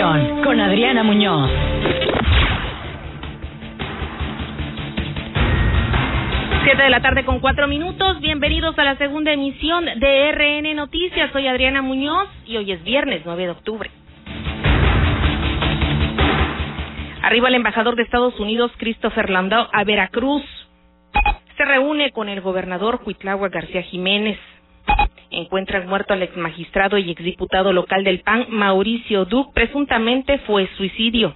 con Adriana Muñoz. Siete de la tarde con cuatro minutos. Bienvenidos a la segunda emisión de RN Noticias. Soy Adriana Muñoz y hoy es viernes 9 de octubre. Arriba el embajador de Estados Unidos, Christopher Landau, a Veracruz. Se reúne con el gobernador Huitlagua García Jiménez. Encuentran muerto al ex magistrado y exdiputado local del PAN, Mauricio Duc. Presuntamente fue suicidio.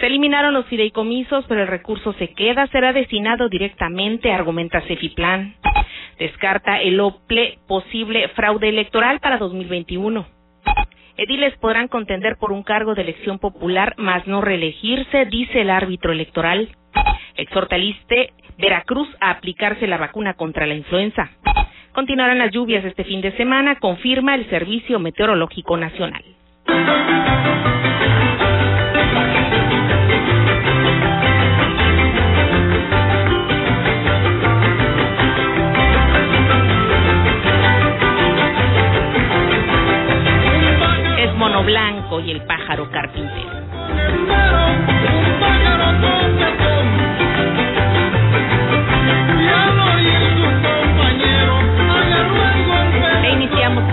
Se eliminaron los fideicomisos, pero el recurso se queda, será destinado directamente, argumenta Cefiplan. Descarta el posible fraude electoral para 2021. Ediles podrán contender por un cargo de elección popular, mas no reelegirse, dice el árbitro electoral. Exhorta al Veracruz a aplicarse la vacuna contra la influenza. Continuarán las lluvias este fin de semana, confirma el Servicio Meteorológico Nacional. blanco y el pájaro carpintero.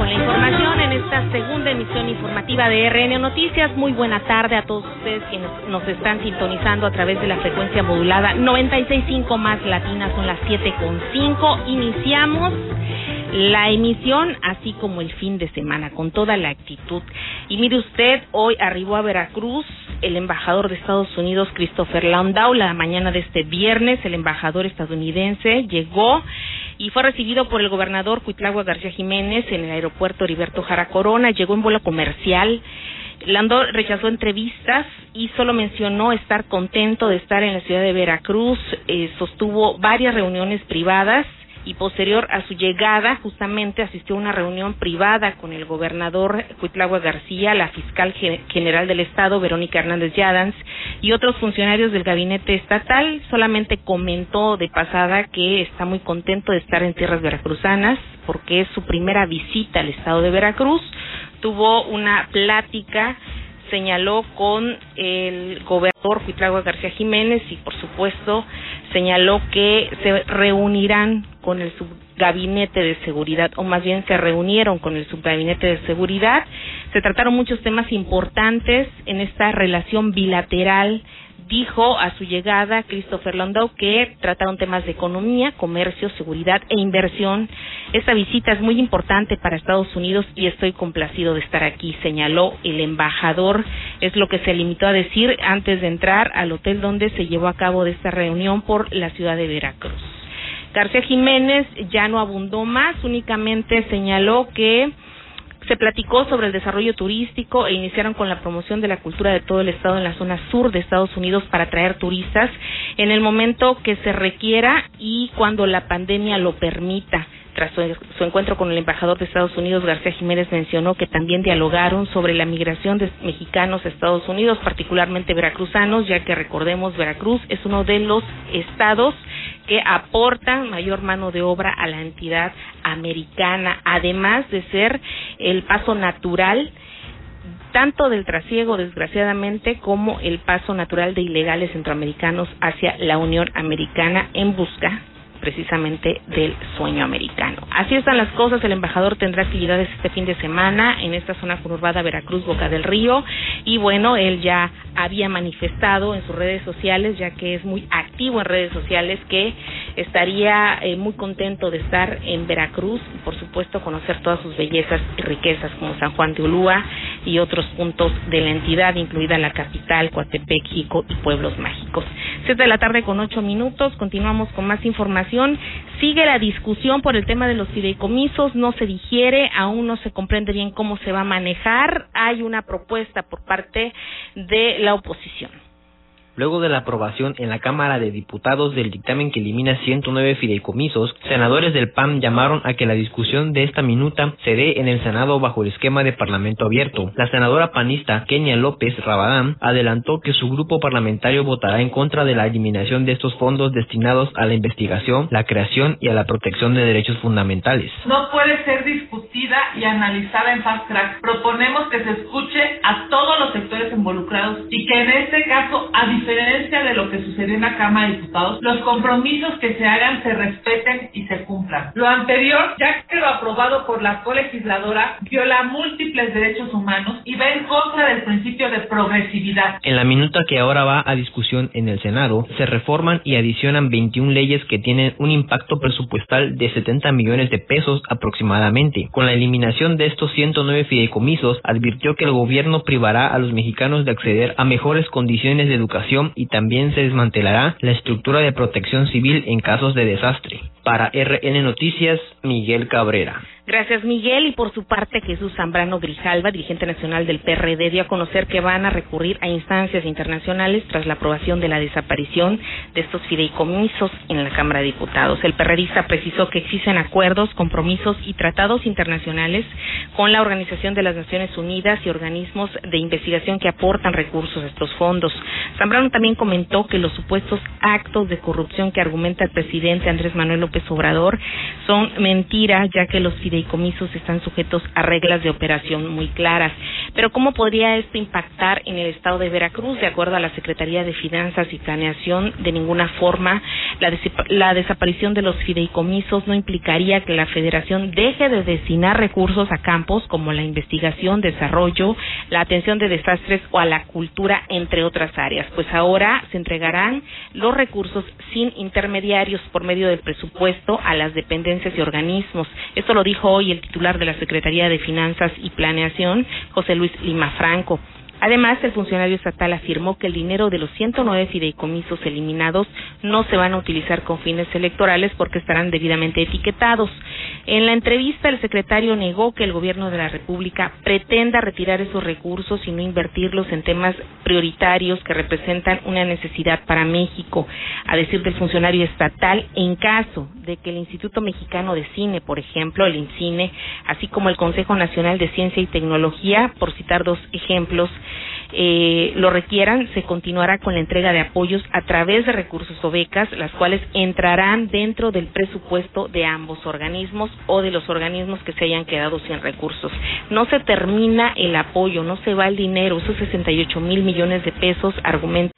La información en esta segunda emisión informativa de RN Noticias. Muy buena tarde a todos ustedes quienes nos están sintonizando a través de la frecuencia modulada 96.5 más latina, son las 7.5. Iniciamos la emisión, así como el fin de semana, con toda la actitud. Y mire usted, hoy arribó a Veracruz el embajador de Estados Unidos, Christopher Landau, la mañana de este viernes, el embajador estadounidense llegó y fue recibido por el gobernador Cuitlagua García Jiménez en el aeropuerto Heriberto Jara Corona, llegó en vuelo comercial. Landau rechazó entrevistas y solo mencionó estar contento de estar en la ciudad de Veracruz, eh, sostuvo varias reuniones privadas y posterior a su llegada justamente asistió a una reunión privada con el gobernador Cuitlagua García, la fiscal general del estado Verónica Hernández Yadans y otros funcionarios del gabinete estatal. Solamente comentó de pasada que está muy contento de estar en tierras veracruzanas porque es su primera visita al estado de Veracruz. Tuvo una plática señaló con el gobernador Cuitlagua García Jiménez y por supuesto señaló que se reunirán con el subgabinete de seguridad, o más bien se reunieron con el subgabinete de seguridad. Se trataron muchos temas importantes en esta relación bilateral dijo a su llegada Christopher Landau que trataron temas de economía, comercio, seguridad e inversión. Esta visita es muy importante para Estados Unidos y estoy complacido de estar aquí, señaló el embajador. Es lo que se limitó a decir antes de entrar al hotel donde se llevó a cabo esta reunión por la ciudad de Veracruz. García Jiménez ya no abundó más, únicamente señaló que se platicó sobre el desarrollo turístico e iniciaron con la promoción de la cultura de todo el estado en la zona sur de Estados Unidos para atraer turistas en el momento que se requiera y cuando la pandemia lo permita. Tras su, encuentro con el embajador de Estados Unidos, García Jiménez mencionó que también dialogaron sobre la migración de mexicanos a Estados Unidos, particularmente veracruzanos, ya que recordemos, Veracruz es uno de los estados que aportan mayor mano de obra a la entidad americana, además de ser el paso natural tanto del trasiego, desgraciadamente, como el paso natural de ilegales centroamericanos hacia la Unión Americana en busca precisamente del sueño americano. Así están las cosas, el embajador tendrá actividades este fin de semana en esta zona conurbada Veracruz, Boca del Río, y bueno, él ya había manifestado en sus redes sociales, ya que es muy activo en redes sociales, que estaría eh, muy contento de estar en Veracruz y por supuesto conocer todas sus bellezas y riquezas como San Juan de Ulúa y otros puntos de la entidad, incluida la capital, Coatepec, y pueblos mágicos. Siete de la tarde con ocho minutos, continuamos con más información. Sigue la discusión por el tema de los fideicomisos, no se digiere, aún no se comprende bien cómo se va a manejar. Hay una propuesta por parte de la oposición. Luego de la aprobación en la Cámara de Diputados del dictamen que elimina 109 fideicomisos, senadores del PAN llamaron a que la discusión de esta minuta se dé en el Senado bajo el esquema de Parlamento abierto. La senadora panista Kenia López Rabadán adelantó que su grupo parlamentario votará en contra de la eliminación de estos fondos destinados a la investigación, la creación y a la protección de derechos fundamentales. No puede ser discutida y analizada en fast track. Proponemos que se escuche a todos los sectores involucrados y que en este caso, a diferencia de lo que sucedió en la Cámara de Diputados, los compromisos que se hagan se respeten y se cumplan. Lo anterior, ya que lo aprobado por la colegisladora, viola múltiples derechos humanos y va en contra del principio de progresividad. En la minuta que ahora va a discusión en el Senado, se reforman y adicionan 21 leyes que tienen un impacto presupuestal de 70 millones de pesos aproximadamente. Con la eliminación de estos 109 fideicomisos, advirtió que el gobierno privará a los mexicanos de acceder a mejores condiciones de educación y también se desmantelará la estructura de protección civil en casos de desastre. Para RN Noticias, Miguel Cabrera. Gracias, Miguel. Y por su parte, Jesús Zambrano Grijalva, dirigente nacional del PRD, dio a conocer que van a recurrir a instancias internacionales tras la aprobación de la desaparición de estos fideicomisos en la Cámara de Diputados. El PRDista precisó que existen acuerdos, compromisos y tratados internacionales con la Organización de las Naciones Unidas y organismos de investigación que aportan recursos a estos fondos. Zambrano también comentó que los supuestos actos de corrupción que argumenta el presidente Andrés Manuel López Obrador son mentiras, ya que los fideicomisos están sujetos a reglas de operación muy claras. Pero ¿cómo podría esto impactar en el estado de Veracruz? De acuerdo a la Secretaría de Finanzas y Planeación, de ninguna forma la, la desaparición de los fideicomisos no implicaría que la Federación deje de destinar recursos a campos como la investigación, desarrollo, la atención de desastres o a la cultura, entre otras áreas. Pues ahora se entregarán los recursos sin intermediarios por medio del presupuesto a las dependencias y organismos. Esto lo dijo hoy el titular de la Secretaría de Finanzas y Planeación, José Luis Lima Franco. Además, el funcionario estatal afirmó que el dinero de los 109 fideicomisos eliminados no se van a utilizar con fines electorales porque estarán debidamente etiquetados. En la entrevista, el secretario negó que el gobierno de la República pretenda retirar esos recursos y no invertirlos en temas prioritarios que representan una necesidad para México. A decir del funcionario estatal, en caso de que el Instituto Mexicano de Cine, por ejemplo, el INCINE, así como el Consejo Nacional de Ciencia y Tecnología, por citar dos ejemplos, eh, lo requieran, se continuará con la entrega de apoyos a través de recursos o becas, las cuales entrarán dentro del presupuesto de ambos organismos o de los organismos que se hayan quedado sin recursos. No se termina el apoyo, no se va el dinero, esos 68 mil millones de pesos, argumenta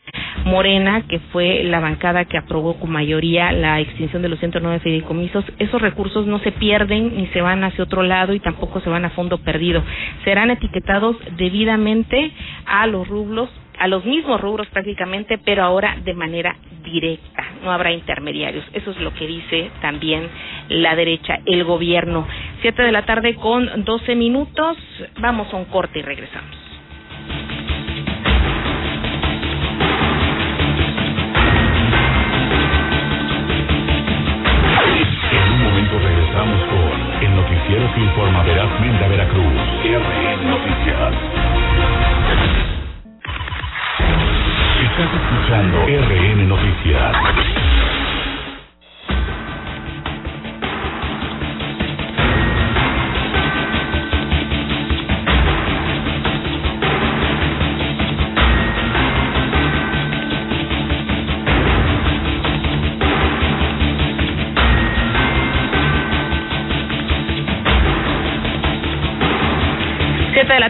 Morena, que fue la bancada que aprobó con mayoría la extinción de los 109 fideicomisos, esos recursos no se pierden ni se van hacia otro lado y tampoco se van a fondo perdido. Serán etiquetados debidamente a los rublos a los mismos rubros prácticamente, pero ahora de manera directa, no habrá intermediarios. Eso es lo que dice también la derecha, el gobierno. Siete de la tarde con doce minutos, vamos a un corte y regresamos. regresamos con el noticiero que informa verazmente a Veracruz. RN Noticias.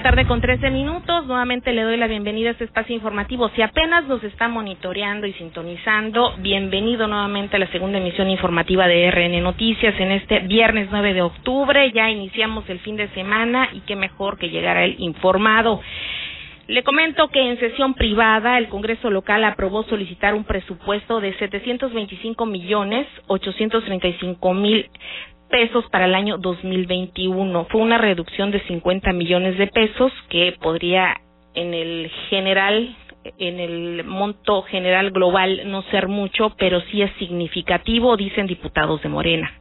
Tarde con 13 minutos. Nuevamente le doy la bienvenida a este espacio informativo. Si apenas nos está monitoreando y sintonizando, bienvenido nuevamente a la segunda emisión informativa de RN Noticias en este viernes 9 de octubre. Ya iniciamos el fin de semana y qué mejor que llegar él informado. Le comento que en sesión privada el Congreso local aprobó solicitar un presupuesto de 725 millones 835 mil pesos para el año 2021. Fue una reducción de 50 millones de pesos que podría en el general en el monto general global no ser mucho, pero sí es significativo, dicen diputados de Morena.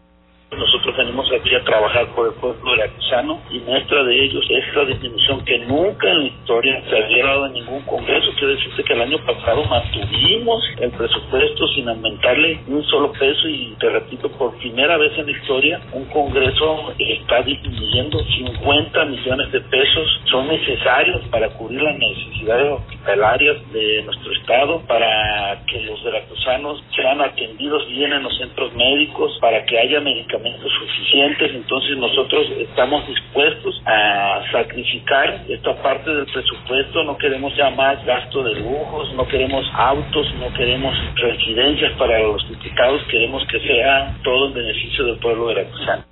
Nosotros venimos aquí a trabajar por el pueblo veracruzano y muestra de ellos es la disminución que nunca en la historia se había dado en ningún congreso. Quiero decirte que el año pasado mantuvimos el presupuesto sin aumentarle un solo peso y te repito, por primera vez en la historia, un congreso está disminuyendo 50 millones de pesos. Son necesarios para cubrir las necesidades hospitalarias de nuestro estado, para que los veracruzanos sean atendidos bien en los centros médicos, para que haya medicamentos suficientes, entonces nosotros estamos dispuestos a sacrificar esta parte del presupuesto, no queremos ya más gasto de lujos, no queremos autos, no queremos residencias para los diputados, queremos que sea todo en beneficio del pueblo veracruzano.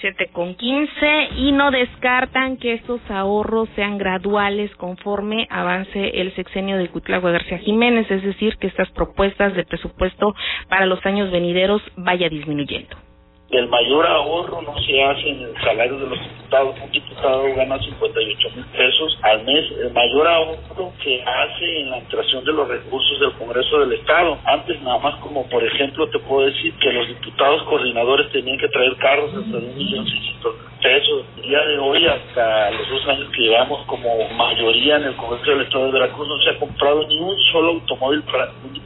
7 con 15 y no descartan que estos ahorros sean graduales conforme avance el sexenio de Cuitlagua García Jiménez, es decir, que estas propuestas de presupuesto para los años venideros vaya disminuyendo el mayor ahorro no se hace en el salario de los diputados. Un diputado gana 58 mil pesos al mes. El mayor ahorro que hace en la entración de los recursos del Congreso del Estado. Antes nada más como por ejemplo te puedo decir que los diputados coordinadores tenían que traer carros hasta de un millón seiscientos pesos. El día de hoy, hasta los dos años que llevamos como mayoría en el Congreso del Estado de Veracruz, no se ha comprado ni un solo automóvil para un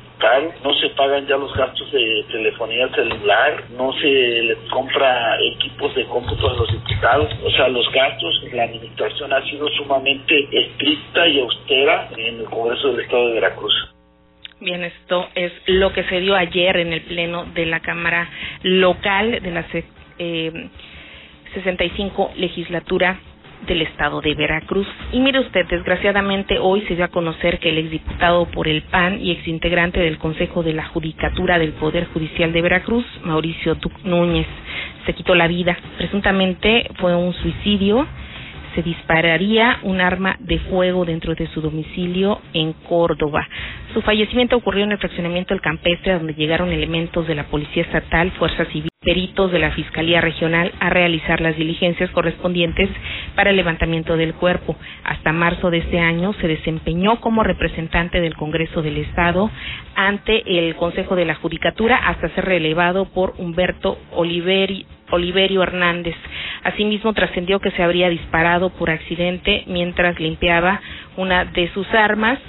no se pagan ya los gastos de telefonía celular, no se les compra equipos de cómputo a los diputados, o sea, los gastos, la administración ha sido sumamente estricta y austera en el Congreso del Estado de Veracruz. Bien, esto es lo que se dio ayer en el Pleno de la Cámara Local de la eh, 65 legislatura del estado de Veracruz. Y mire usted, desgraciadamente hoy se dio a conocer que el exdiputado por el PAN y exintegrante del Consejo de la Judicatura del Poder Judicial de Veracruz, Mauricio Duc Núñez, se quitó la vida. Presuntamente fue un suicidio. Se dispararía un arma de fuego dentro de su domicilio en Córdoba. Su fallecimiento ocurrió en el fraccionamiento del Campestre, donde llegaron elementos de la Policía Estatal, Fuerza Civil peritos de la Fiscalía Regional a realizar las diligencias correspondientes para el levantamiento del cuerpo. Hasta marzo de este año se desempeñó como representante del Congreso del Estado ante el Consejo de la Judicatura hasta ser relevado por Humberto Oliverio Hernández. Asimismo, trascendió que se habría disparado por accidente mientras limpiaba una de sus armas.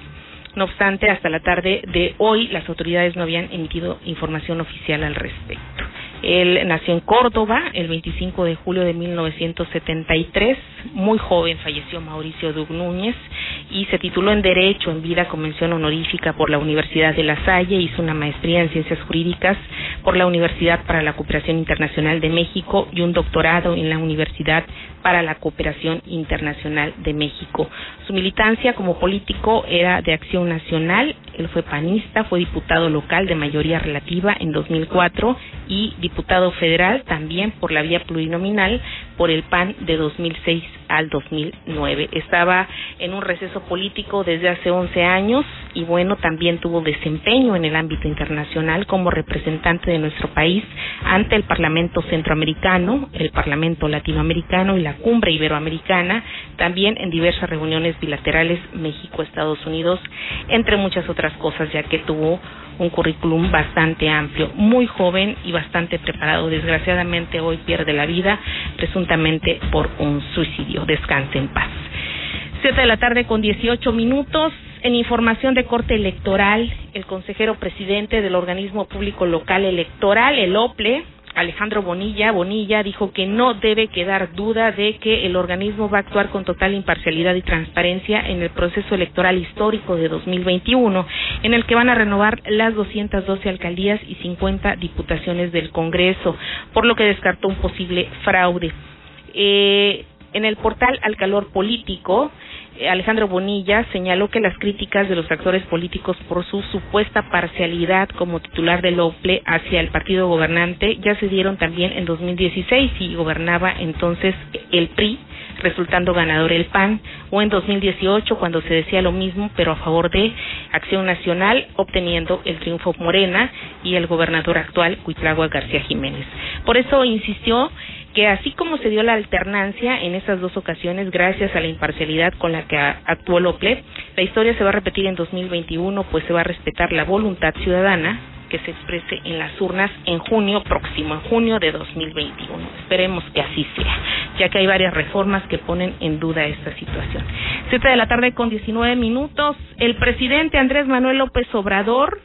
No obstante, hasta la tarde de hoy las autoridades no habían emitido información oficial al respecto. Él nació en Córdoba el 25 de julio de 1973. Muy joven falleció Mauricio Dug Núñez y se tituló en Derecho en vida con mención honorífica por la Universidad de La Salle. Hizo una maestría en Ciencias Jurídicas por la Universidad para la Cooperación Internacional de México y un doctorado en la Universidad para la Cooperación Internacional de México. Su militancia como político era de Acción Nacional. Él fue panista, fue diputado local de mayoría relativa en 2004 y diputado federal también por la vía plurinominal por el PAN de 2006 al 2009. Estaba en un receso político desde hace 11 años y bueno, también tuvo desempeño en el ámbito internacional como representante de nuestro país ante el Parlamento Centroamericano, el Parlamento Latinoamericano y la Cumbre Iberoamericana, también en diversas reuniones bilaterales México-Estados Unidos, entre muchas otras cosas, ya que tuvo un currículum bastante amplio, muy joven y bastante preparado. Desgraciadamente hoy pierde la vida presuntamente por un suicidio. Descanse en paz. Siete de la tarde con 18 minutos. En información de corte electoral, el consejero presidente del organismo público local electoral, el OPLE, Alejandro Bonilla, Bonilla dijo que no debe quedar duda de que el organismo va a actuar con total imparcialidad y transparencia en el proceso electoral histórico de 2021, en el que van a renovar las 212 alcaldías y 50 diputaciones del Congreso, por lo que descartó un posible fraude. Eh, en el portal Al Calor Político, Alejandro Bonilla señaló que las críticas de los actores políticos por su supuesta parcialidad como titular del OPLE hacia el partido gobernante ya se dieron también en 2016 y gobernaba entonces el PRI resultando ganador el PAN, o en 2018 cuando se decía lo mismo, pero a favor de Acción Nacional, obteniendo el triunfo Morena y el gobernador actual, Cuitlagua García Jiménez. Por eso insistió que así como se dio la alternancia en esas dos ocasiones gracias a la imparcialidad con la que actuó Lople, la historia se va a repetir en 2021 pues se va a respetar la voluntad ciudadana que se exprese en las urnas en junio próximo, en junio de 2021. Esperemos que así sea, ya que hay varias reformas que ponen en duda esta situación. Siete de la tarde con 19 minutos, el presidente Andrés Manuel López Obrador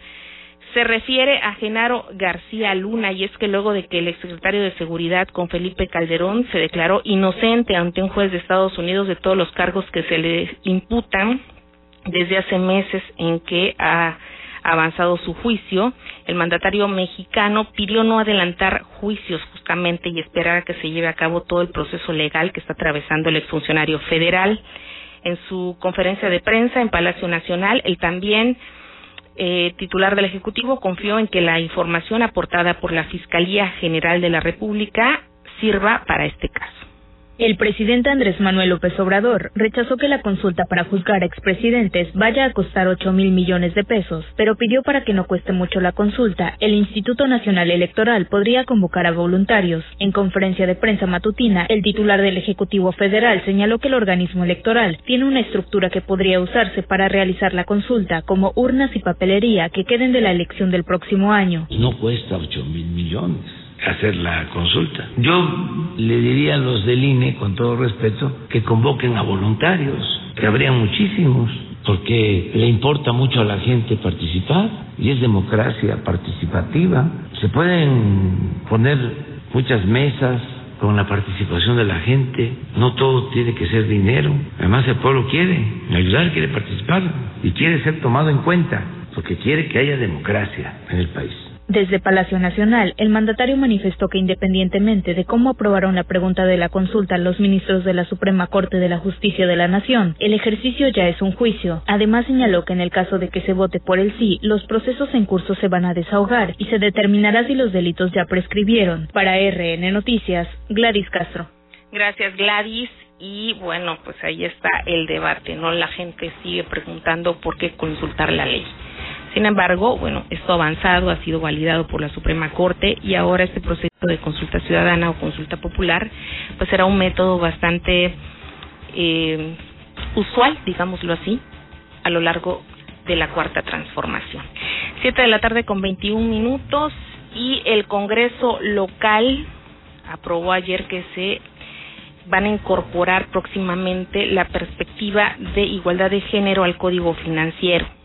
se refiere a Genaro García Luna y es que luego de que el exsecretario de Seguridad con Felipe Calderón se declaró inocente ante un juez de Estados Unidos de todos los cargos que se le imputan desde hace meses en que ha avanzado su juicio, el mandatario mexicano pidió no adelantar juicios justamente y esperar a que se lleve a cabo todo el proceso legal que está atravesando el exfuncionario federal. En su conferencia de prensa en Palacio Nacional, él también eh, titular del Ejecutivo confió en que la información aportada por la Fiscalía General de la República sirva para este caso. El presidente Andrés Manuel López Obrador rechazó que la consulta para juzgar a expresidentes vaya a costar 8 mil millones de pesos, pero pidió para que no cueste mucho la consulta, el Instituto Nacional Electoral podría convocar a voluntarios. En conferencia de prensa matutina, el titular del Ejecutivo Federal señaló que el organismo electoral tiene una estructura que podría usarse para realizar la consulta, como urnas y papelería que queden de la elección del próximo año. No cuesta 8 mil millones hacer la consulta. Yo le diría a los del INE, con todo respeto, que convoquen a voluntarios, que habría muchísimos, porque le importa mucho a la gente participar y es democracia participativa. Se pueden poner muchas mesas con la participación de la gente, no todo tiene que ser dinero, además el pueblo quiere ayudar, quiere participar y quiere ser tomado en cuenta, porque quiere que haya democracia en el país. Desde Palacio Nacional, el mandatario manifestó que independientemente de cómo aprobaron la pregunta de la consulta los ministros de la Suprema Corte de la Justicia de la Nación, el ejercicio ya es un juicio. Además señaló que en el caso de que se vote por el sí, los procesos en curso se van a desahogar y se determinará si los delitos ya prescribieron. Para RN Noticias, Gladys Castro. Gracias Gladys. Y bueno, pues ahí está el debate, ¿no? La gente sigue preguntando por qué consultar la ley. Sin embargo, bueno, esto avanzado ha sido validado por la Suprema Corte y ahora este proceso de consulta ciudadana o consulta popular, pues será un método bastante eh, usual, digámoslo así, a lo largo de la cuarta transformación. Siete de la tarde con 21 minutos y el Congreso local aprobó ayer que se van a incorporar próximamente la perspectiva de igualdad de género al Código Financiero.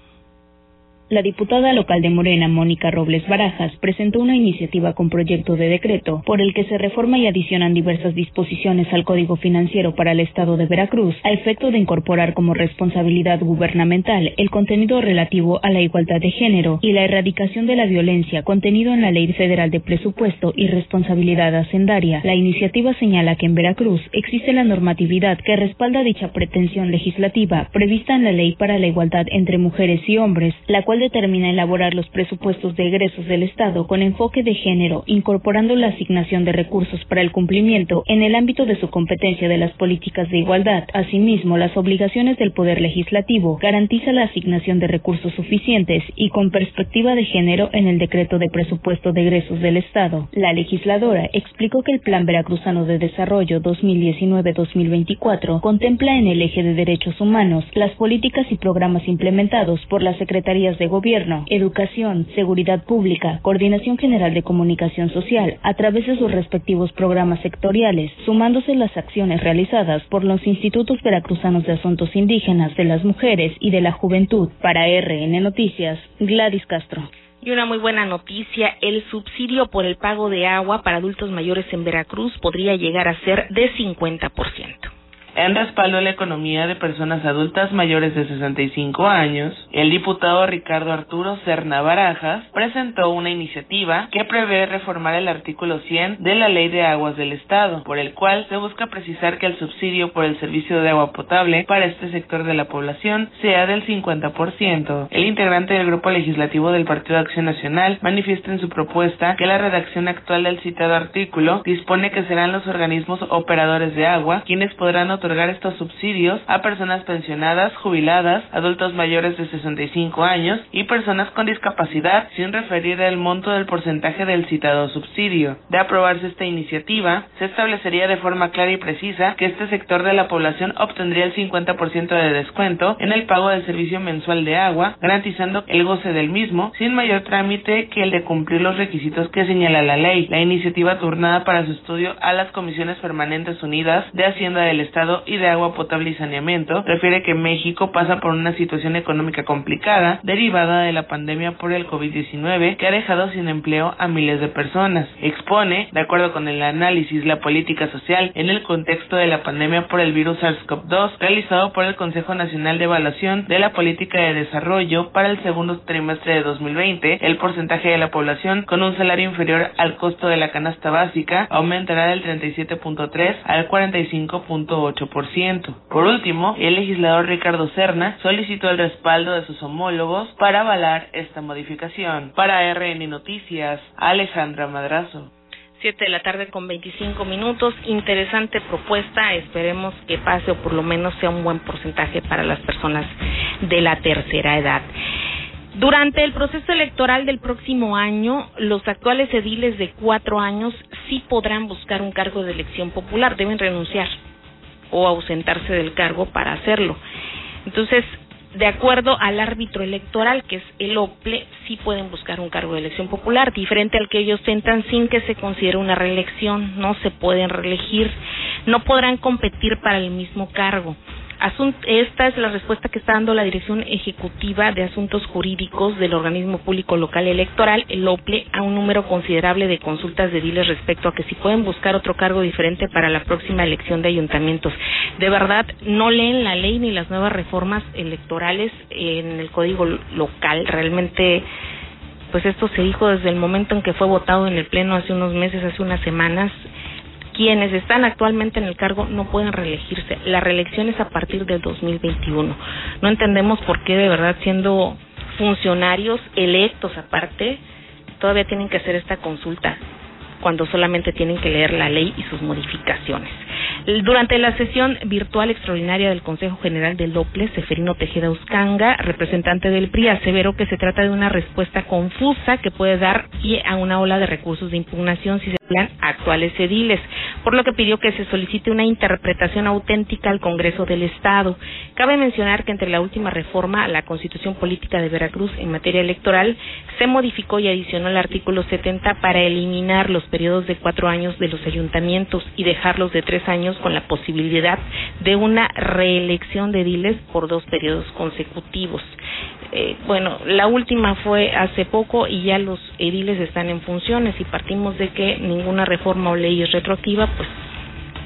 La diputada local de Morena, Mónica Robles Barajas, presentó una iniciativa con proyecto de decreto por el que se reforma y adicionan diversas disposiciones al Código Financiero para el Estado de Veracruz a efecto de incorporar como responsabilidad gubernamental el contenido relativo a la igualdad de género y la erradicación de la violencia contenido en la Ley Federal de Presupuesto y Responsabilidad Hacendaria. La iniciativa señala que en Veracruz existe la normatividad que respalda dicha pretensión legislativa prevista en la Ley para la Igualdad entre Mujeres y Hombres, la determina elaborar los presupuestos de egresos del Estado con enfoque de género, incorporando la asignación de recursos para el cumplimiento en el ámbito de su competencia de las políticas de igualdad. Asimismo, las obligaciones del Poder Legislativo garantiza la asignación de recursos suficientes y con perspectiva de género en el decreto de presupuesto de egresos del Estado. La legisladora explicó que el Plan Veracruzano de Desarrollo 2019-2024 contempla en el eje de derechos humanos las políticas y programas implementados por las secretarías de Gobierno, Educación, Seguridad Pública, Coordinación General de Comunicación Social, a través de sus respectivos programas sectoriales, sumándose las acciones realizadas por los Institutos Veracruzanos de Asuntos Indígenas, de las Mujeres y de la Juventud. Para RN Noticias, Gladys Castro. Y una muy buena noticia, el subsidio por el pago de agua para adultos mayores en Veracruz podría llegar a ser de 50% en respaldo a la economía de personas adultas mayores de 65 años, el diputado Ricardo Arturo Cerna Barajas presentó una iniciativa que prevé reformar el artículo 100 de la Ley de Aguas del Estado, por el cual se busca precisar que el subsidio por el servicio de agua potable para este sector de la población sea del 50%. El integrante del grupo legislativo del Partido de Acción Nacional manifiesta en su propuesta que la redacción actual del citado artículo dispone que serán los organismos operadores de agua quienes podrán otorgar estos subsidios a personas pensionadas, jubiladas, adultos mayores de 65 años y personas con discapacidad, sin referir el monto del porcentaje del citado subsidio. De aprobarse esta iniciativa, se establecería de forma clara y precisa que este sector de la población obtendría el 50% de descuento en el pago del servicio mensual de agua, garantizando el goce del mismo, sin mayor trámite que el de cumplir los requisitos que señala la ley. La iniciativa turnada para su estudio a las Comisiones Permanentes Unidas de Hacienda del Estado y de Agua Potable y Saneamiento refiere que México pasa por una situación económica complicada derivada de la pandemia por el COVID-19 que ha dejado sin empleo a miles de personas. Expone, de acuerdo con el análisis la política social en el contexto de la pandemia por el virus SARS-CoV-2 realizado por el Consejo Nacional de Evaluación de la Política de Desarrollo para el segundo trimestre de 2020, el porcentaje de la población con un salario inferior al costo de la canasta básica aumentará del 37.3 al 45.8%. Por último, el legislador Ricardo Serna solicitó el respaldo de sus homólogos para avalar esta modificación. Para RN Noticias, Alejandra Madrazo. 7 de la tarde con 25 minutos. Interesante propuesta. Esperemos que pase o por lo menos sea un buen porcentaje para las personas de la tercera edad. Durante el proceso electoral del próximo año, los actuales ediles de cuatro años sí podrán buscar un cargo de elección popular, deben renunciar o ausentarse del cargo para hacerlo. Entonces, de acuerdo al árbitro electoral, que es el OPLE, sí pueden buscar un cargo de elección popular, diferente al que ellos tentan sin que se considere una reelección, no se pueden reelegir, no podrán competir para el mismo cargo. Esta es la respuesta que está dando la Dirección Ejecutiva de Asuntos Jurídicos del Organismo Público Local Electoral, el OPLE, a un número considerable de consultas de diles respecto a que si pueden buscar otro cargo diferente para la próxima elección de ayuntamientos. De verdad, no leen la ley ni las nuevas reformas electorales en el código local. Realmente pues esto se dijo desde el momento en que fue votado en el Pleno hace unos meses, hace unas semanas, quienes están actualmente en el cargo no pueden reelegirse. La reelección es a partir del 2021. No entendemos por qué de verdad siendo funcionarios electos aparte todavía tienen que hacer esta consulta cuando solamente tienen que leer la ley y sus modificaciones. Durante la sesión virtual extraordinaria del Consejo General del DOPLE, Seferino Tejeda Uscanga, representante del PRI, aseveró que se trata de una respuesta confusa que puede dar pie a una ola de recursos de impugnación si se emplean actuales ediles, por lo que pidió que se solicite una interpretación auténtica al Congreso del Estado. Cabe mencionar que entre la última reforma a la Constitución Política de Veracruz en materia electoral se modificó y adicionó el artículo 70 para eliminar los periodos de cuatro años de los ayuntamientos y dejarlos de tres años con la posibilidad de una reelección de ediles por dos periodos consecutivos. Eh, bueno, la última fue hace poco y ya los ediles están en funciones y partimos de que ninguna reforma o ley es retroactiva, pues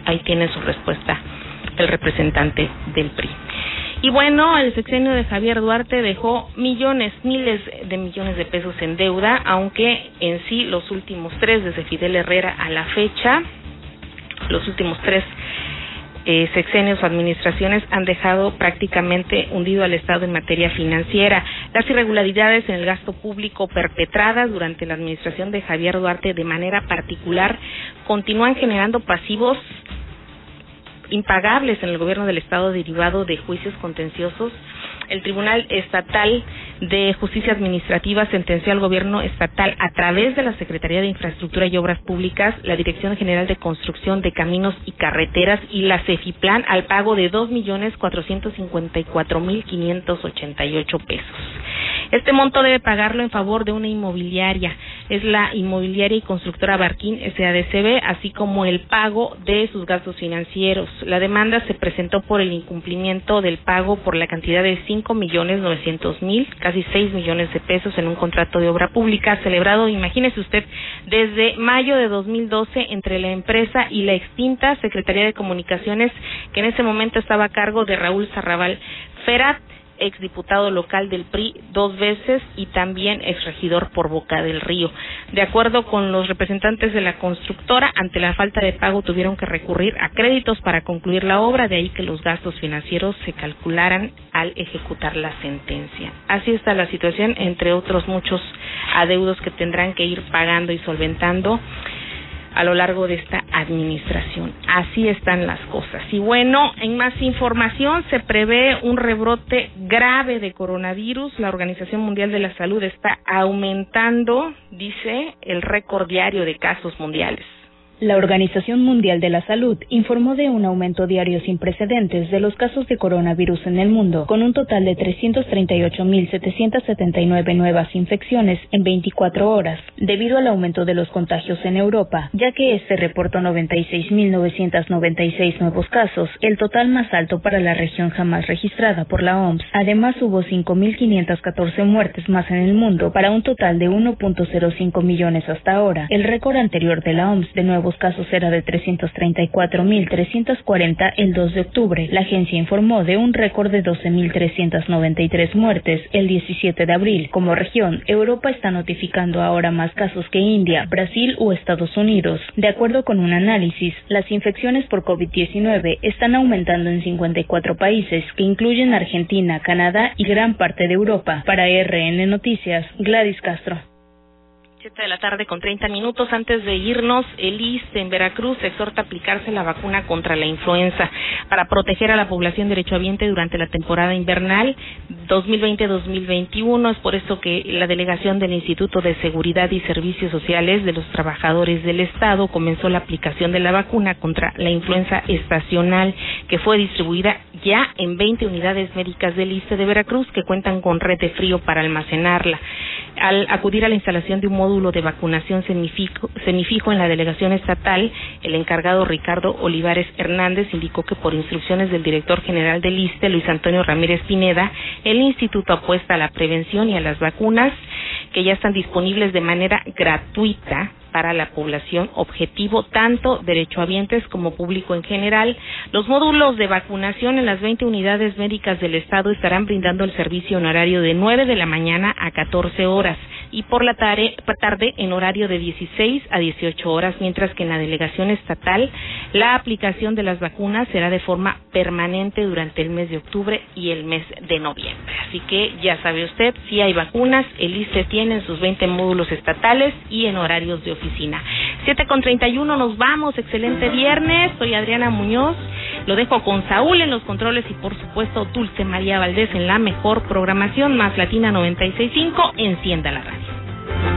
ahí tiene su respuesta el representante del PRI. Y bueno, el sexenio de Javier Duarte dejó millones, miles de millones de pesos en deuda, aunque en sí los últimos tres, desde Fidel Herrera a la fecha, los últimos tres eh, sexenios o administraciones han dejado prácticamente hundido al Estado en materia financiera. Las irregularidades en el gasto público perpetradas durante la administración de Javier Duarte de manera particular continúan generando pasivos impagables en el gobierno del Estado derivado de juicios contenciosos el Tribunal Estatal de Justicia Administrativa sentenció al gobierno estatal a través de la Secretaría de Infraestructura y Obras Públicas, la Dirección General de Construcción de Caminos y Carreteras y la CEFIPLAN al pago de dos millones cuatrocientos cincuenta y cuatro mil quinientos ochenta y ocho pesos. Este monto debe pagarlo en favor de una inmobiliaria, es la inmobiliaria y constructora Barquín SADCB, así como el pago de sus gastos financieros. La demanda se presentó por el incumplimiento del pago por la cantidad de millones novecientos mil, casi seis millones de pesos en un contrato de obra pública celebrado, imagínese usted, desde mayo de 2012 entre la empresa y la extinta Secretaría de Comunicaciones, que en ese momento estaba a cargo de Raúl Zarrabal Ferat exdiputado local del PRI dos veces y también exregidor por Boca del Río. De acuerdo con los representantes de la constructora, ante la falta de pago tuvieron que recurrir a créditos para concluir la obra, de ahí que los gastos financieros se calcularan al ejecutar la sentencia. Así está la situación, entre otros muchos adeudos que tendrán que ir pagando y solventando a lo largo de esta administración. Así están las cosas. Y bueno, en más información se prevé un rebrote grave de coronavirus. La Organización Mundial de la Salud está aumentando, dice, el récord diario de casos mundiales. La Organización Mundial de la Salud informó de un aumento diario sin precedentes de los casos de coronavirus en el mundo, con un total de 338.779 nuevas infecciones en 24 horas, debido al aumento de los contagios en Europa, ya que este reportó 96.996 nuevos casos, el total más alto para la región jamás registrada por la OMS. Además, hubo 5.514 muertes más en el mundo, para un total de 1.05 millones hasta ahora. El récord anterior de la OMS de nuevos casos era de 334.340 el 2 de octubre. La agencia informó de un récord de 12.393 muertes el 17 de abril. Como región, Europa está notificando ahora más casos que India, Brasil o Estados Unidos. De acuerdo con un análisis, las infecciones por COVID-19 están aumentando en 54 países, que incluyen Argentina, Canadá y gran parte de Europa. Para RN Noticias, Gladys Castro. 7 de la tarde con 30 minutos. Antes de irnos, el ISTE en Veracruz exhorta a aplicarse la vacuna contra la influenza para proteger a la población derechohabiente durante la temporada invernal 2020-2021. Es por eso que la delegación del Instituto de Seguridad y Servicios Sociales de los Trabajadores del Estado comenzó la aplicación de la vacuna contra la influenza estacional que fue distribuida ya en 20 unidades médicas del ISTE de Veracruz que cuentan con red de frío para almacenarla. Al acudir a la instalación de un módulo módulo de vacunación semifijo, en la delegación estatal, el encargado Ricardo Olivares Hernández indicó que por instrucciones del director general del ISTE, Luis Antonio Ramírez Pineda, el instituto apuesta a la prevención y a las vacunas que ya están disponibles de manera gratuita para la población objetivo, tanto derechohabientes como público en general. Los módulos de vacunación en las 20 unidades médicas del Estado estarán brindando el servicio en horario de 9 de la mañana a 14 horas y por la tarde, en horario de 16 a 18 horas, mientras que en la delegación estatal la aplicación de las vacunas será de forma permanente durante el mes de octubre y el mes de noviembre. Así que ya sabe usted, si hay vacunas, el ICE tiene sus 20 módulos estatales y en horarios de oficina. 7 con 31 nos vamos, excelente viernes, soy Adriana Muñoz, lo dejo con Saúl en los controles y por supuesto Dulce María Valdés en la mejor programación más Latina 965, encienda la radio. Bye.